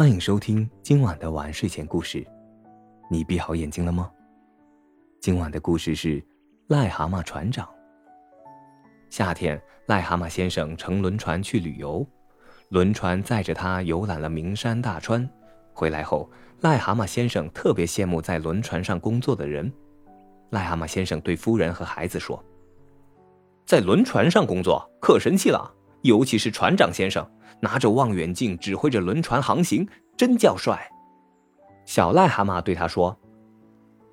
欢迎收听今晚的晚睡前故事。你闭好眼睛了吗？今晚的故事是癞蛤蟆船长。夏天，癞蛤蟆先生乘轮船去旅游，轮船载着他游览了名山大川。回来后，癞蛤蟆先生特别羡慕在轮船上工作的人。癞蛤蟆先生对夫人和孩子说：“在轮船上工作可神气了，尤其是船长先生。”拿着望远镜指挥着轮船航行，真叫帅。小癞蛤蟆对他说：“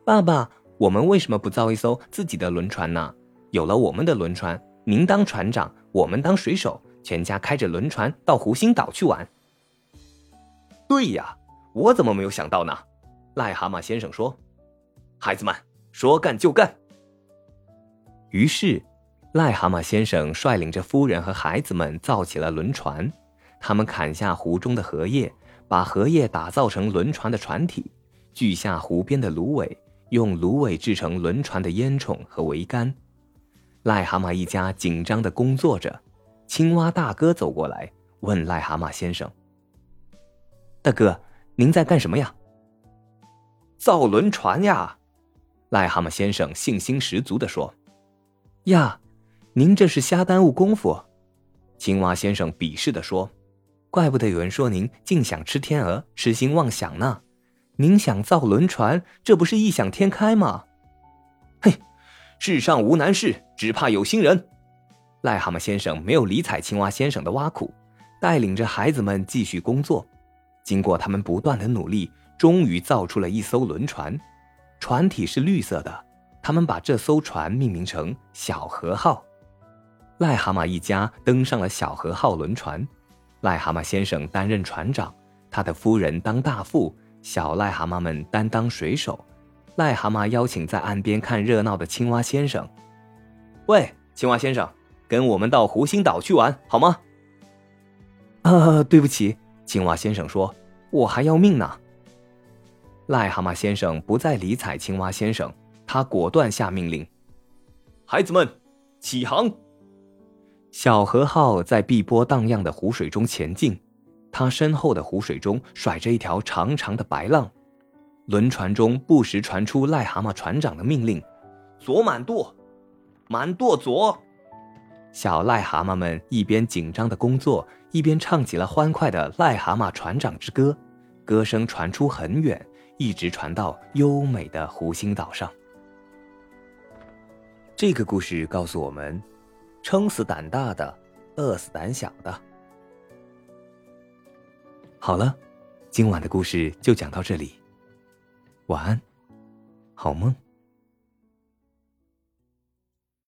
爸爸，我们为什么不造一艘自己的轮船呢？有了我们的轮船，您当船长，我们当水手，全家开着轮船到湖心岛去玩。”对呀，我怎么没有想到呢？癞蛤蟆先生说：“孩子们，说干就干。”于是，癞蛤蟆先生率领着夫人和孩子们造起了轮船。他们砍下湖中的荷叶，把荷叶打造成轮船的船体；锯下湖边的芦苇，用芦苇制成轮船的烟囱和桅杆。癞蛤蟆一家紧张的工作着。青蛙大哥走过来，问癞蛤蟆先生：“大哥，您在干什么呀？”“造轮船呀！”癞蛤蟆先生信心十足地说。“呀，您这是瞎耽误功夫。”青蛙先生鄙视地说。怪不得有人说您净想吃天鹅，痴心妄想呢。您想造轮船，这不是异想天开吗？嘿，世上无难事，只怕有心人。癞蛤蟆先生没有理睬青蛙先生的挖苦，带领着孩子们继续工作。经过他们不断的努力，终于造出了一艘轮船，船体是绿色的。他们把这艘船命名成“小河号”。癞蛤蟆一家登上了小河号轮船。癞蛤蟆先生担任船长，他的夫人当大副，小癞蛤蟆们担当水手。癞蛤蟆邀请在岸边看热闹的青蛙先生：“喂，青蛙先生，跟我们到湖心岛去玩好吗？”“啊，对不起。”青蛙先生说，“我还要命呢。”癞蛤蟆先生不再理睬青蛙先生，他果断下命令：“孩子们，起航！”小河号在碧波荡漾的湖水中前进，它身后的湖水中甩着一条长长的白浪。轮船中不时传出癞蛤蟆船长的命令：“左满舵，满舵左。”小癞蛤蟆们一边紧张的工作，一边唱起了欢快的《癞蛤蟆船长之歌》，歌声传出很远，一直传到优美的湖心岛上。这个故事告诉我们。撑死胆大的，饿死胆小的。好了，今晚的故事就讲到这里。晚安，好梦。